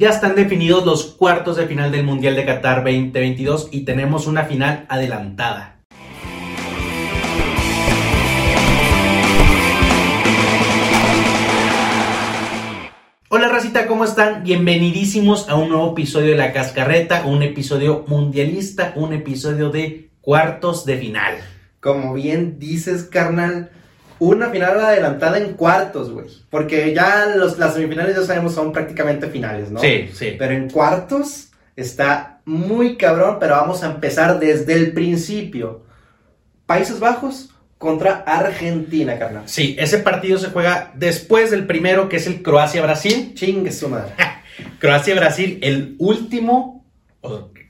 Ya están definidos los cuartos de final del Mundial de Qatar 2022 y tenemos una final adelantada. Hola racita, ¿cómo están? Bienvenidísimos a un nuevo episodio de La Cascarreta, un episodio mundialista, un episodio de cuartos de final. Como bien dices, carnal, una final adelantada en cuartos, güey. Porque ya los, las semifinales ya sabemos son prácticamente finales, ¿no? Sí, sí. Pero en cuartos está muy cabrón, pero vamos a empezar desde el principio. Países Bajos contra Argentina, carnal. Sí, ese partido se juega después del primero, que es el Croacia-Brasil. Chingue su madre. Croacia-Brasil, el último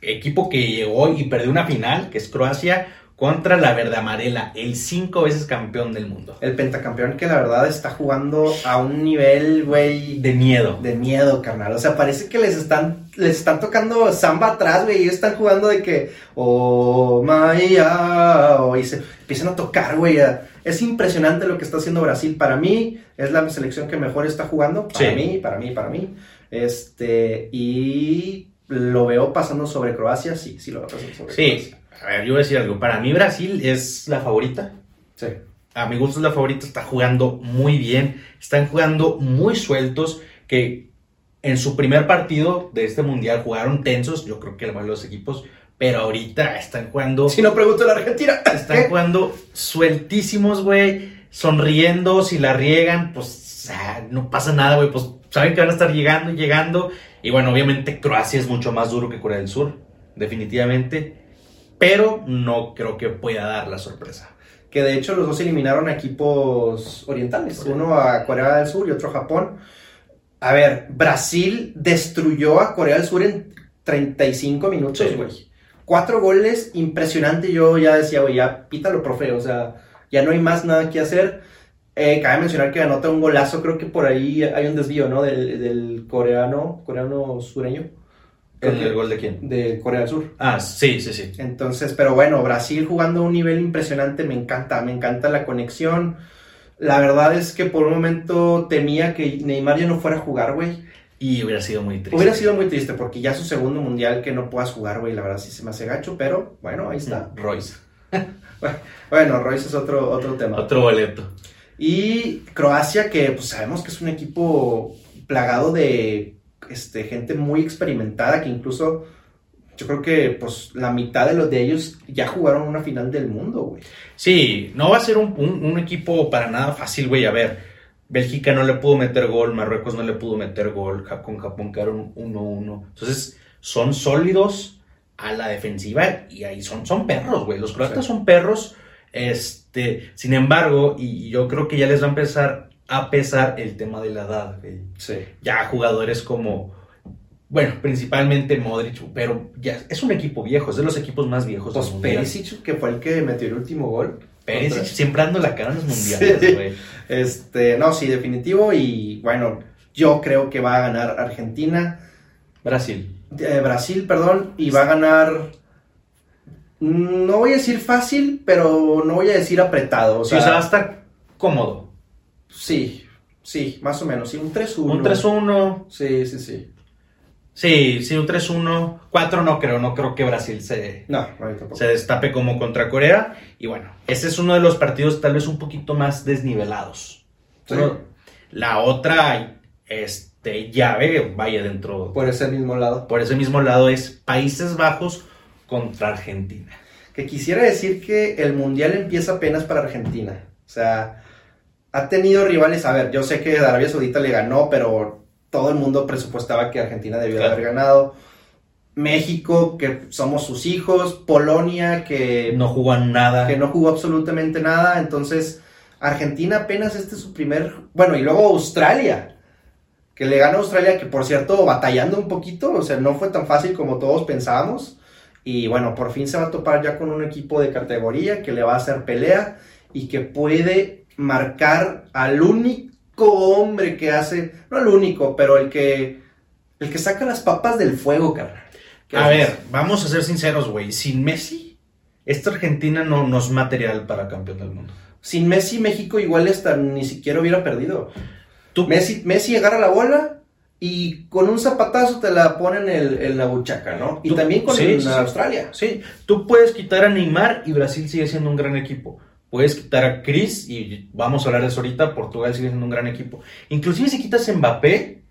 equipo que llegó y perdió una final, que es Croacia, contra la verde amarela, el cinco veces campeón del mundo. El pentacampeón que la verdad está jugando a un nivel, güey. De miedo. De miedo, carnal. O sea, parece que les están, les están tocando samba atrás, güey. Y ellos están jugando de que, oh, Maya, oh, y se empiezan a tocar, güey. Es impresionante lo que está haciendo Brasil. Para mí, es la selección que mejor está jugando. Para Sí. mí, para mí, para mí. Este, y lo veo pasando sobre Croacia, sí, sí lo veo pasando sobre Sí, Croacia. A ver, yo voy a decir algo. Para mí Brasil es la favorita. Sí. A mi gusto es la favorita, está jugando muy bien, están jugando muy sueltos, que en su primer partido de este mundial jugaron tensos, yo creo que de los equipos, pero ahorita están jugando, Si no pregunto a la Argentina. están jugando sueltísimos, güey, sonriendo, si la riegan, pues ah, no pasa nada, güey, pues saben que van a estar llegando y llegando, y bueno, obviamente Croacia es mucho más duro que Corea del Sur, definitivamente, pero no creo que pueda dar la sorpresa. que de hecho los dos eliminaron a equipos orientales, uno a Corea del Sur y otro a Japón. A ver, Brasil destruyó a Corea del Sur en 35 minutos, Sí. güey. Cuatro goles, impresionante. Yo ya decía, güey, ya pítalo, profe, o sea, ya no hay más nada que hacer. Eh, cabe mencionar que anota un golazo, creo que por ahí hay un desvío, ¿no? Del, del coreano, coreano sureño. ¿El, el gol de quién? de Corea del Sur. Ah, sí, sí, sí. Entonces, pero bueno, Brasil jugando a un nivel impresionante, me encanta, me encanta la conexión. La verdad es que por un momento temía que Neymar ya no fuera a jugar, güey. Y hubiera sido muy triste. Hubiera sido muy triste porque ya su segundo mundial que no puedas jugar, güey, la verdad sí se me hace gacho, pero bueno, ahí está. Royce. Bueno, Royce es otro, otro tema. Otro boleto. Y Croacia, que pues sabemos que es un equipo plagado de este, gente muy experimentada, que incluso yo creo que pues la mitad de los de ellos ya jugaron una final del mundo, güey. Sí, no va a ser un, un- un equipo para nada fácil, güey. A ver, Bélgica no le pudo meter gol, Marruecos no le pudo meter gol, Ja- con Japón quedaron 1-1. Entonces, son sólidos a la defensiva y ahí son, son perros, güey. Los croatas Sí. son perros. Este, sin embargo, y yo creo que ya les va a empezar a pesar el tema de la edad, güey. Sí. ya jugadores como, bueno, principalmente Modric, pero ya es un equipo viejo, es de los equipos más viejos. Pues. Perisic, que fue el que metió el último gol. Perisic siempre dando la cara en los mundiales, Sí. güey. Este, no, sí, definitivo. Y bueno, yo creo que va a ganar Argentina. Brasil. eh, Brasil, perdón, y va a ganar. No voy a decir fácil, pero no voy a decir apretado. O Sí, sea, o sea, va a estar cómodo. Sí, sí, más o menos. Sí, un 3-1. Un 3-1. Sí, sí, sí. Sí, sí, un 3-1. 4 no creo, no creo que Brasil se, No, se destape como contra Corea. Y bueno, ese es uno de los partidos tal vez un poquito más desnivelados. Sí. Uno- la otra este, llave, vaya dentro Por ese mismo lado. Por ese mismo lado es Países Bajos contra Argentina. Que quisiera decir que el mundial empieza apenas para Argentina. O sea, ha tenido rivales. A ver, yo sé que Arabia Saudita le ganó, pero todo el mundo presupuestaba que Argentina debió Claro. haber ganado. México, que somos sus hijos. Polonia, que No jugó nada. que no jugó absolutamente nada. Entonces, Argentina apenas este es su primer. Bueno, y luego Australia. Que le gana a Australia, que por cierto, batallando un poquito. O sea, no fue tan fácil como todos pensábamos. Y bueno, por fin se va a topar ya con un equipo de categoría que le va a hacer pelea y que puede marcar al único hombre que hace. No al único, pero el que. El que saca las papas del fuego, carnal. ¿Qué A haces? ver, vamos a ser sinceros, güey. Sin Messi, esta Argentina no, no es material para campeón del mundo. Sin Messi, México igual hasta ni siquiera hubiera perdido. Tú, Messi, Messi agarra la bola y con un zapatazo te la ponen en, en la buchaca, ¿no? Y Tú- también con sí, el- sí. Australia. Sí, tú puedes quitar a Neymar y Brasil sigue siendo un gran equipo. Puedes quitar a Chris y vamos a hablar de eso ahorita, Portugal sigue siendo un gran equipo. Inclusive si quitas Mbappé,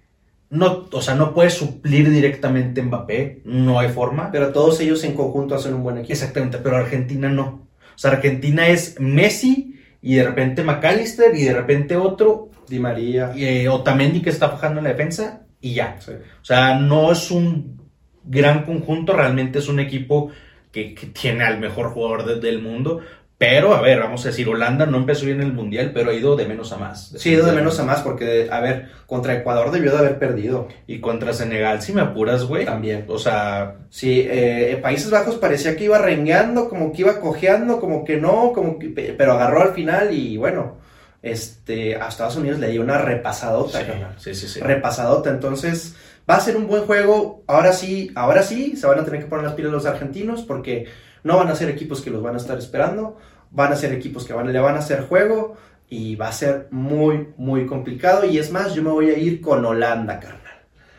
no, o sea, no puedes suplir directamente Mbappé, no hay forma. Pero todos ellos en conjunto hacen un buen equipo. Exactamente, pero Argentina no. O sea, Argentina es Messi y de repente McAllister y de repente otro, Di María. eh, Otamendi que está fajando en la defensa y ya. Sí. O sea, no es un gran conjunto, realmente es un equipo que, que tiene al mejor jugador de- del mundo. Pero, a ver, vamos a decir, Holanda no empezó bien en el Mundial, pero ha ido de menos a más. Sí, de menos a más, porque, a ver, contra Ecuador debió de haber perdido Y contra Senegal, si me apuras, güey. también. O sea, Sí, eh, Países Bajos parecía que iba rengueando, como que iba cojeando, como que no, como que, pe- pero agarró al final y bueno, este, a Estados Unidos le dio una repasadota, carnal. sí, sí, sí. repasadota. Entonces, va a ser un buen juego. Ahora sí, ahora sí, se van a tener que poner las pilas los argentinos porque no van a ser equipos que los van a estar esperando. Van a ser equipos que van, le van a hacer juego y va a ser muy, muy complicado. Y es más, yo me voy a ir con Holanda, carnal.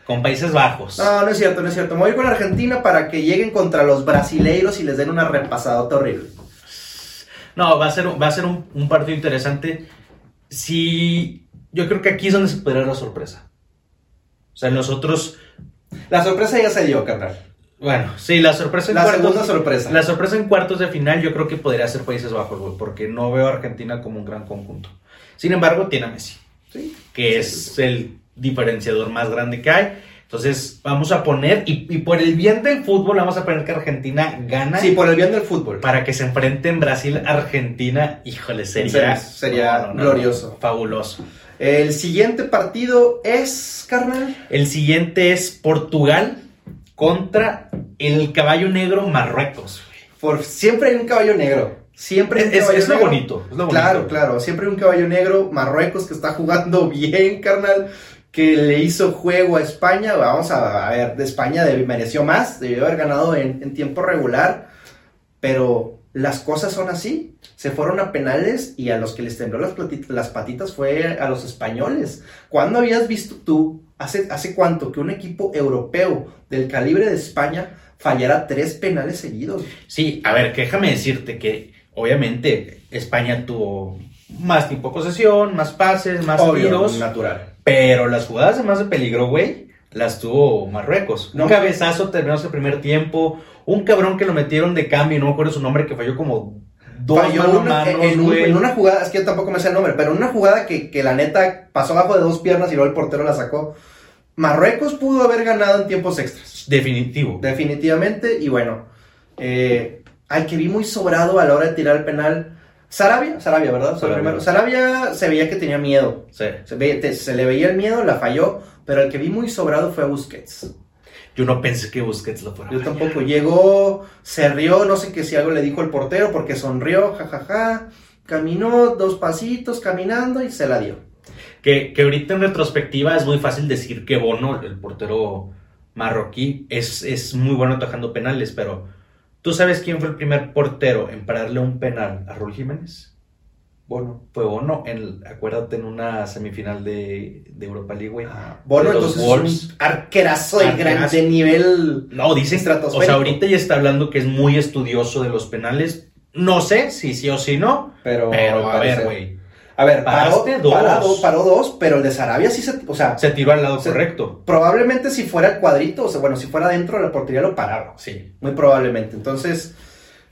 Con Países Bajos. No, no es cierto, no es cierto. Me voy con Argentina para que lleguen contra los brasileiros y les den una repasadota horrible. No, va a ser, va a ser un, un partido interesante. Sí, yo creo que aquí es donde se podrá la sorpresa. O sea, nosotros, La sorpresa ya se dio, carnal. Bueno, sí, la sorpresa en La cuartos. segunda sorpresa. La sorpresa en cuartos de final yo creo que podría ser Países Bajos, güey, porque no veo a Argentina como un gran conjunto. Sin embargo, tiene a Messi, Sí. que es el diferenciador más grande que hay. Entonces, vamos a poner, y, y por el bien del fútbol, vamos a poner que Argentina gana Sí, por el bien del fútbol. para que se enfrenten Brasil-Argentina. Híjole, sería, Sería glorioso. fabuloso. El siguiente partido es, carnal. El siguiente es Portugal contra el caballo negro Marruecos. Por, siempre hay un caballo negro. Siempre Es, es lo bonito. es lo bonito. Claro, claro. Siempre hay un caballo negro. Marruecos que está jugando bien, carnal. Que le hizo juego a España. Vamos a, a ver, de España deb- mereció más. Debió haber ganado en, en tiempo regular. Pero las cosas son así. Se fueron a penales y a los que les tembló las, las patitas fue a los españoles. ¿Cuándo habías visto tú, hace, hace cuánto, que un equipo europeo del calibre de España fallara tres penales seguidos? Sí, a ver, que déjame decirte que obviamente España tuvo más tiempo de posesión, más pases, más tiros, natural. pero las jugadas de más de peligro, güey, las tuvo Marruecos. No. Un cabezazo terminó ese primer tiempo, un cabrón que lo metieron de cambio, no me acuerdo su nombre, que falló como dos Falló una- manos, en, un- güey. en una jugada, es que yo tampoco me sé el nombre, pero en una jugada que, que la neta pasó abajo de dos piernas y luego el portero la sacó. Marruecos pudo haber ganado en tiempos extras. Definitivo. Definitivamente, y bueno, eh, al que vi muy sobrado a la hora de tirar el penal, Sarabia, Sarabia, ¿verdad? Sarabia. se veía que tenía miedo, Sí. se, ve- te- se le veía el miedo, la falló, pero el que vi muy sobrado fue Busquets. Yo no pensé que Busquets lo fuera. Yo tampoco, llegó, se rió, no sé qué si algo le dijo el portero, porque sonrió, jajaja, caminó dos pasitos caminando y se la dio. Que, que ahorita en retrospectiva es muy fácil decir que Bono, el portero marroquí, es, es muy bueno atajando penales, pero ¿tú sabes quién fue el primer portero en pararle un penal a Raúl Jiménez? Bono. Fue Bono, en, acuérdate, en una semifinal de, de Europa League, güey. Bono, De los entonces Wolves. es un arquerazo de grande nivel. No, dicen, o sea, ahorita ya está hablando que es muy estudioso de los penales. No sé si sí o si no, Pero, pero a ver, güey. A ver, paró, dos. paró, paró dos, pero el de Sarabia sí se. O sea, Se tiró al lado Se- correcto. probablemente si fuera el cuadrito, o sea, bueno, si fuera dentro de la portería lo paraba. Sí. Muy probablemente. Entonces,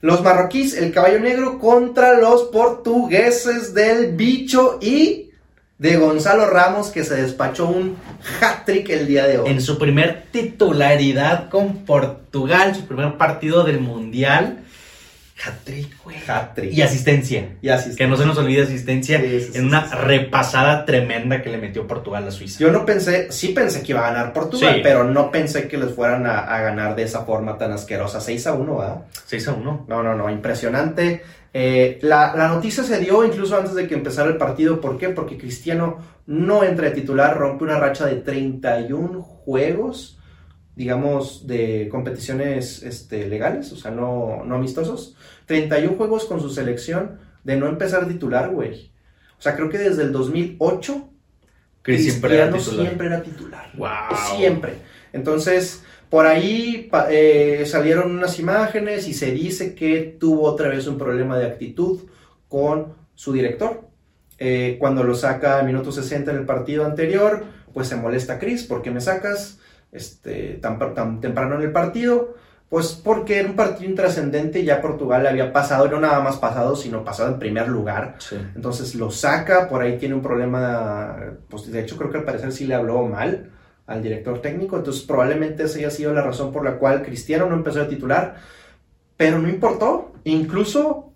los marroquíes, el caballo negro contra los portugueses del bicho y de Gonzalo Ramos, que se despachó un hat-trick el día de hoy. En su primer titularidad con Portugal, su primer partido del Mundial. Hat-trick, güey. Hat-trick. Y asistencia. Y así Que no se nos olvide asistencia Sí, sí, sí, en una sí, sí. repasada tremenda que le metió Portugal a Suiza. Yo no pensé, sí pensé que iba a ganar Portugal, Sí. pero no pensé que les fueran a, a ganar de esa forma tan asquerosa. 6 a 1, ¿verdad? 6 a 1. No, no, no, impresionante. Eh, la, la noticia se dio incluso antes de que empezara el partido. ¿Por qué? Porque Cristiano no entra de titular, rompe una racha de 31 juegos, digamos, de competiciones este, legales, o sea, no, no amistosos. 31 juegos con su selección de no empezar titular, güey. O sea, creo que desde el 2008 Chris siempre era titular. siempre era titular. Wow. Siempre. Entonces, por ahí eh, salieron unas imágenes y se dice que tuvo otra vez un problema de actitud con su director. Eh, cuando lo saca al minuto 60 en el partido anterior, pues se molesta Chris, ¿por qué me sacas este, tan, tan temprano en el partido? Pues porque era un partido intrascendente, ya Portugal había pasado, no nada más pasado, sino pasado en primer lugar. Sí. Entonces lo saca, por ahí tiene un problema, pues de hecho creo que al parecer sí le habló mal al director técnico, entonces probablemente esa haya sido la razón por la cual Cristiano no empezó a titular, pero no importó, incluso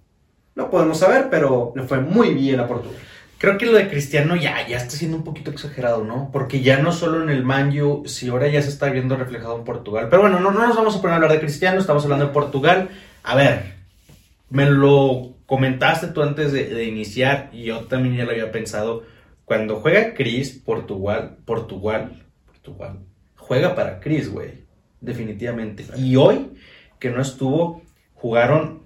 no podemos saber, pero le fue muy bien a Portugal. Creo que lo de Cristiano ya, ya está siendo un poquito exagerado, ¿no? Porque ya no solo en el Manju, si ahora ya se está viendo reflejado en Portugal. Pero bueno, no, no nos vamos a poner a hablar de Cristiano, estamos hablando de Portugal. A ver, me lo comentaste tú antes de, de iniciar y yo también ya lo había pensado. Cuando juega Cris, Portugal, Portugal, Portugal, juega para Cris, güey. Definitivamente. Y hoy, que no estuvo, jugaron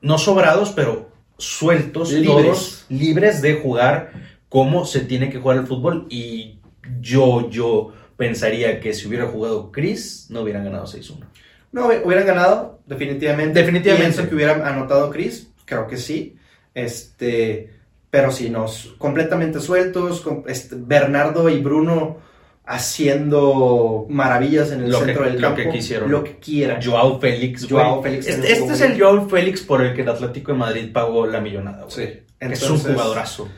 no sobrados, pero sueltos, Libres. todos libres de jugar como se tiene que jugar el fútbol. Y yo, yo pensaría que si hubiera jugado Chris, no hubieran ganado 6-1. No, hubieran ganado, definitivamente. Definitivamente. Pienso que hubieran anotado Chris, creo que sí. Este, pero sí, no, completamente sueltos. con- este, Bernardo y Bruno haciendo maravillas en el Lo que- centro del lo campo. que quisieron. Lo que quieran. Joao Félix, Joao. Félix Este, este es el Joao Félix por el que el Atlético de Madrid pagó la millonada. Sí. es un jugadorazo.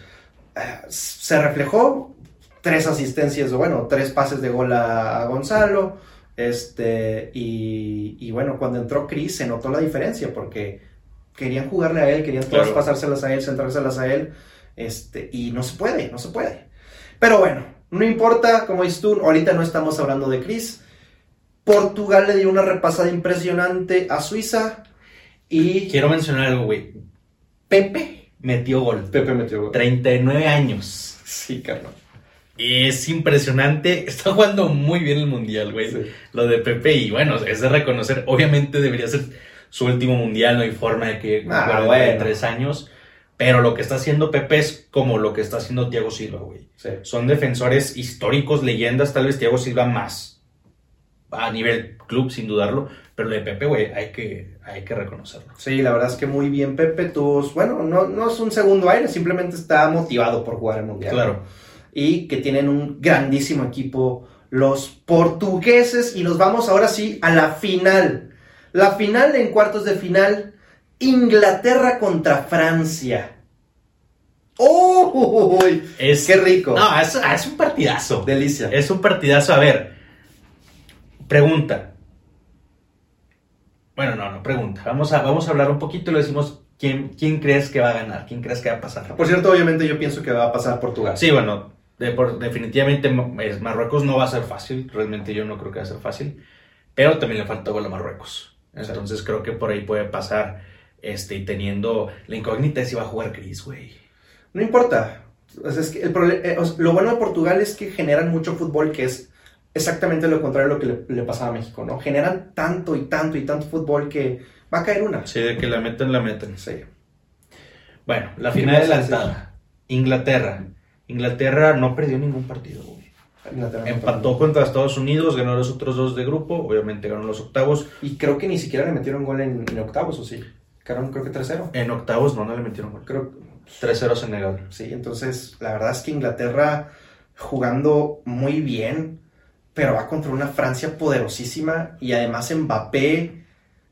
eh, se reflejó tres asistencias, o bueno, tres pases de gol a, Gonzalo. Este, y, y bueno, cuando entró Chris se notó la diferencia porque querían jugarle a él, querían todas Claro. pasárselas a él, centrárselas a él. Este, y no se puede, no se puede. Pero bueno, no importa, como dices tú, ahorita no estamos hablando de Chris. Portugal le dio una repasada impresionante a Suiza y Quiero mencionar algo, güey. Pepe metió gol. Pepe metió gol. 39 años. Sí, carnal. Es impresionante. Está jugando muy bien el mundial, güey. Sí. Lo de Pepe, y bueno, es de reconocer. Obviamente debería ser su último mundial, no hay forma de que Ah, bueno. tres años. Pero lo que está haciendo Pepe es como lo que está haciendo Thiago Silva, güey. Sí. Son defensores históricos, leyendas, tal vez Thiago Silva más. A nivel club, sin dudarlo. Pero lo de Pepe, güey, hay que, hay que reconocerlo. Sí, la verdad es que muy bien Pepe. Tuvo, bueno, no, no es un segundo aire, simplemente está motivado por jugar el Mundial. Claro. Y que tienen un grandísimo equipo los portugueses. Y nos vamos ahora sí a la final. La final en cuartos de final. Inglaterra contra Francia. ¡Oh! Es, ¡Qué rico! No, es, es un partidazo. Delicia. Es un partidazo. A ver, pregunta. Bueno, no, no, pregunta. Vamos a, vamos a hablar un poquito y le decimos quién, quién crees que va a ganar, quién crees que va a pasar. Por cierto, obviamente yo pienso que va a pasar Portugal. Sí, bueno, de- por- definitivamente Marruecos no va a ser fácil. Realmente yo no creo que va a ser fácil. Pero también le falta gol a Marruecos. Entonces creo que por ahí puede pasar. Este, y teniendo la incógnita de si va a jugar Chris, güey. No importa. O sea, es que el eh, o sea, lo bueno de Portugal es que generan mucho fútbol, que es exactamente lo contrario a lo que le, le pasaba a México, ¿no? Generan tanto y tanto y tanto fútbol que va a caer una. Sí, de que la meten, la meten. Sí. Bueno, la ¿Qué final adelantada. Inglaterra. Inglaterra no perdió ningún partido, güey. Inglaterra Empató contra Estados Unidos, ganó los otros dos de grupo, obviamente ganó los octavos. Y creo que ni siquiera le metieron gol en, en octavos, ¿o sí? Quedaron creo que 3-0. En octavos no, no le metieron gol. Creo 3-0 a Senegal. Sí, entonces la verdad es que Inglaterra jugando muy bien, pero va contra una Francia poderosísima y además Mbappé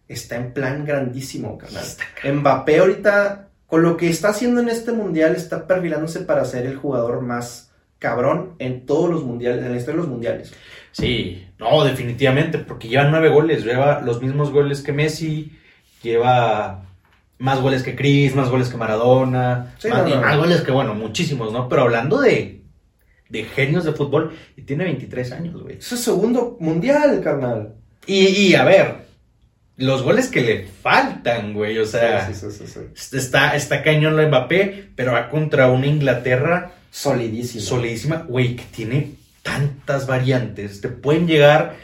está en plan grandísimo, carnal. Mbappé ahorita, con lo que está haciendo en este mundial, está perfilándose para ser el jugador más cabrón en todos los mundiales, en la historia de los mundiales. Sí, no, definitivamente, porque lleva nueve goles, lleva los mismos goles que Messi, lleva más goles que Chris, más goles que Maradona, Sí, más, no, y no. más goles que, bueno, muchísimos, ¿no? Pero hablando de, de genios de fútbol, y tiene 23 años, güey. Es su segundo mundial, carnal. Y, y, a ver, los goles que le faltan, güey, o sea, Sí, sí, sí, sí, sí. está, está cañón lo Mbappé, pero va contra una Inglaterra Solidísimo. solidísima, güey, que tiene tantas variantes. Te pueden llegar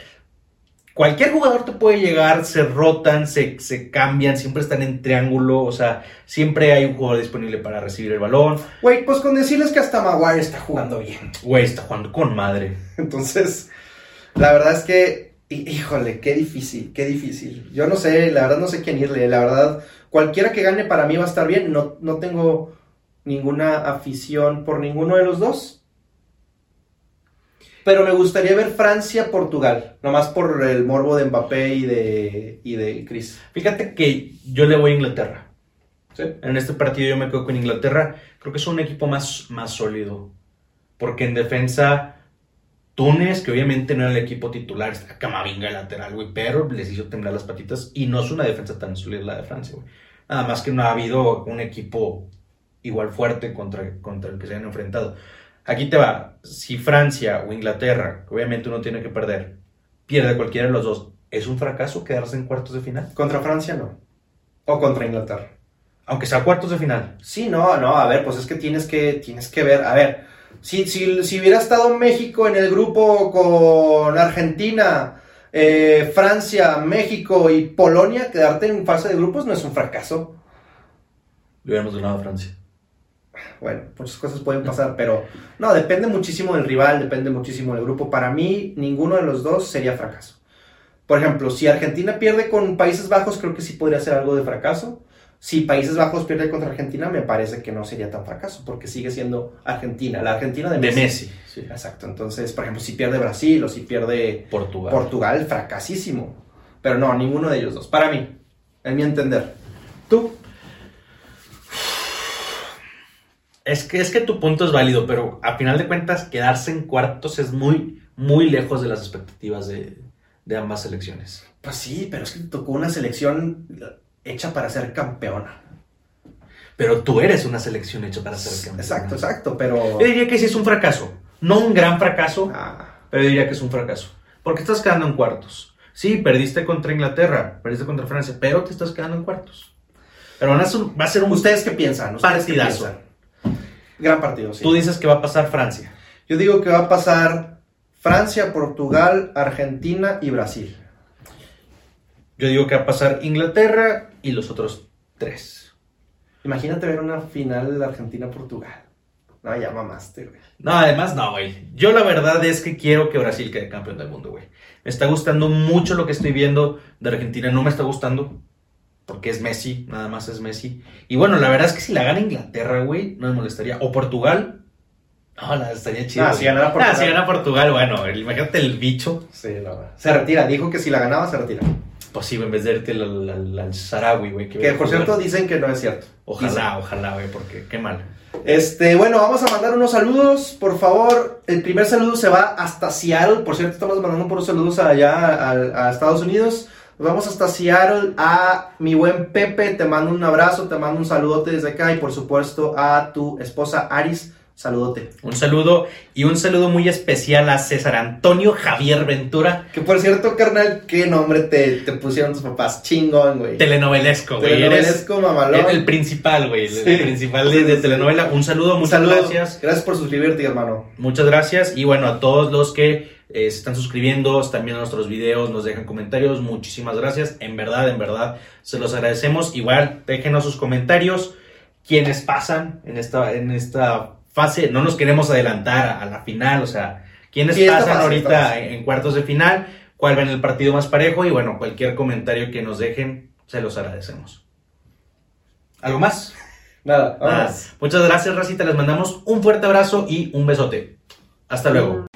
cualquier jugador te puede llegar, se rotan, se, se cambian, siempre están en triángulo, o sea, siempre hay un jugador disponible para recibir el balón. Güey, pues con decirles que hasta Maguire está jugando bien. Güey, está jugando con madre. Entonces, la verdad es que, hí- híjole, qué difícil, qué difícil. Yo no sé, la verdad no sé quién irle. La verdad, cualquiera que gane para mí va a estar bien. No, no tengo ninguna afición por ninguno de los dos. Pero me gustaría ver Francia-Portugal, nomás por el morbo de Mbappé y de, y de Chris. Fíjate que yo le voy a Inglaterra. ¿Sí? En este partido yo me quedo con Inglaterra. Creo que es un equipo más, más sólido. Porque en defensa, Túnez, que obviamente no era el equipo titular, está Camavinga lateral, güey, pero les hizo temblar las patitas. Y no es una defensa tan sólida la de Francia, güey. Nada más que no ha habido un equipo igual fuerte contra, contra el que se han enfrentado. Aquí te va. Si Francia o Inglaterra, obviamente uno tiene que perder, pierde cualquiera de los dos, ¿es un fracaso quedarse en cuartos de final? Contra Francia no. O contra Inglaterra. Aunque sea cuartos de final. Sí, no, no, a ver, pues es que tienes que, tienes que ver, a ver, si, si, si hubiera estado México en el grupo con Argentina, eh, Francia, México y Polonia, quedarte en fase de grupos no es un fracaso. Le hubiéramos ganado a Francia. Bueno, muchas cosas pueden pasar, pero no, depende muchísimo del rival, depende muchísimo del grupo. Para mí, ninguno de los dos sería fracaso. Por ejemplo, si Argentina pierde con Países Bajos, creo que sí podría ser algo de fracaso. Si Países Bajos pierde contra Argentina, me parece que no sería tan fracaso, porque sigue siendo Argentina, la Argentina de De Messi. Messi. Sí. Exacto, entonces, por ejemplo, si pierde Brasil o si pierde Portugal. Portugal, fracasísimo. Pero no, ninguno de ellos dos. Para mí, en mi entender. ¿Tú? Es que, es que tu punto es válido, pero a final de cuentas, quedarse en cuartos es muy, muy lejos de las expectativas de, de ambas selecciones. Pues sí, pero es que te tocó una selección hecha para ser campeona. Pero tú eres una selección hecha para ser campeón. Exacto, exacto, pero... Yo diría que sí es un fracaso. No un gran fracaso, Ah, pero yo diría que es un fracaso. Porque estás quedando en cuartos. Sí, perdiste contra Inglaterra, perdiste contra Francia, pero te estás quedando en cuartos. Pero van a ser- va a ser un... ¿Ustedes qué piensan? ¿Ustedes qué Partidazo. piensan? Gran partido, sí. Tú dices que va a pasar Francia. Yo digo que va a pasar Francia, Portugal, Argentina y Brasil. Yo digo que va a pasar Inglaterra y los otros tres. Imagínate ver una final de Argentina-Portugal. No, ya mamaste, güey. No, además no, güey. Yo la verdad es que quiero que Brasil quede campeón del mundo, güey. Me está gustando mucho lo que estoy viendo de Argentina. No me está gustando porque es Messi, nada más es Messi. Y bueno, la verdad es que si la gana Inglaterra, güey, no me molestaría. O Portugal. No, la estaría chido. Ah, güey. si ganara Portugal. Si gana Portugal, bueno, imagínate el bicho. Sí, la verdad. Se retira, dijo que si la ganaba se retira. Pues sí, en vez de irte al, Sarawi, güey. Que por cierto dicen que no es cierto. Ojalá, ojalá, güey, porque qué mal. Este, bueno, vamos a mandar unos saludos, por favor. El primer saludo se va hasta Seattle. Por cierto, estamos mandando por saludos allá a, a Estados Unidos. Nos vamos hasta Seattle a mi buen Pepe. Te mando un abrazo, te mando un saludote desde acá. Y por supuesto a tu esposa Aris. Saludote. Un saludo y un saludo muy especial a César Antonio Javier Ventura, Que por cierto, carnal, qué nombre te, te pusieron tus papás. Chingón, güey. telenovelesco, güey. Eres Telenovelesco, mamalón. el, el principal, güey, el, Sí. el principal de, de telenovela. Un saludo, Un muchas saludo. gracias. Gracias por suscribirte, hermano. Muchas gracias. Y bueno, a todos los que eh, se están suscribiendo, están viendo nuestros videos, nos dejan comentarios, muchísimas gracias. En verdad, en verdad, se los agradecemos. Igual, déjenos sus comentarios. Quienes pasan en esta, en esta fase, no nos queremos adelantar a la final, o sea, quienes pasan ahorita en, en cuartos de final, cuál ven el partido más parejo y bueno, cualquier comentario que nos dejen, se los agradecemos. ¿Algo más? Nada, Nada. Muchas gracias, Racita. Les mandamos un fuerte abrazo y un besote. Hasta luego.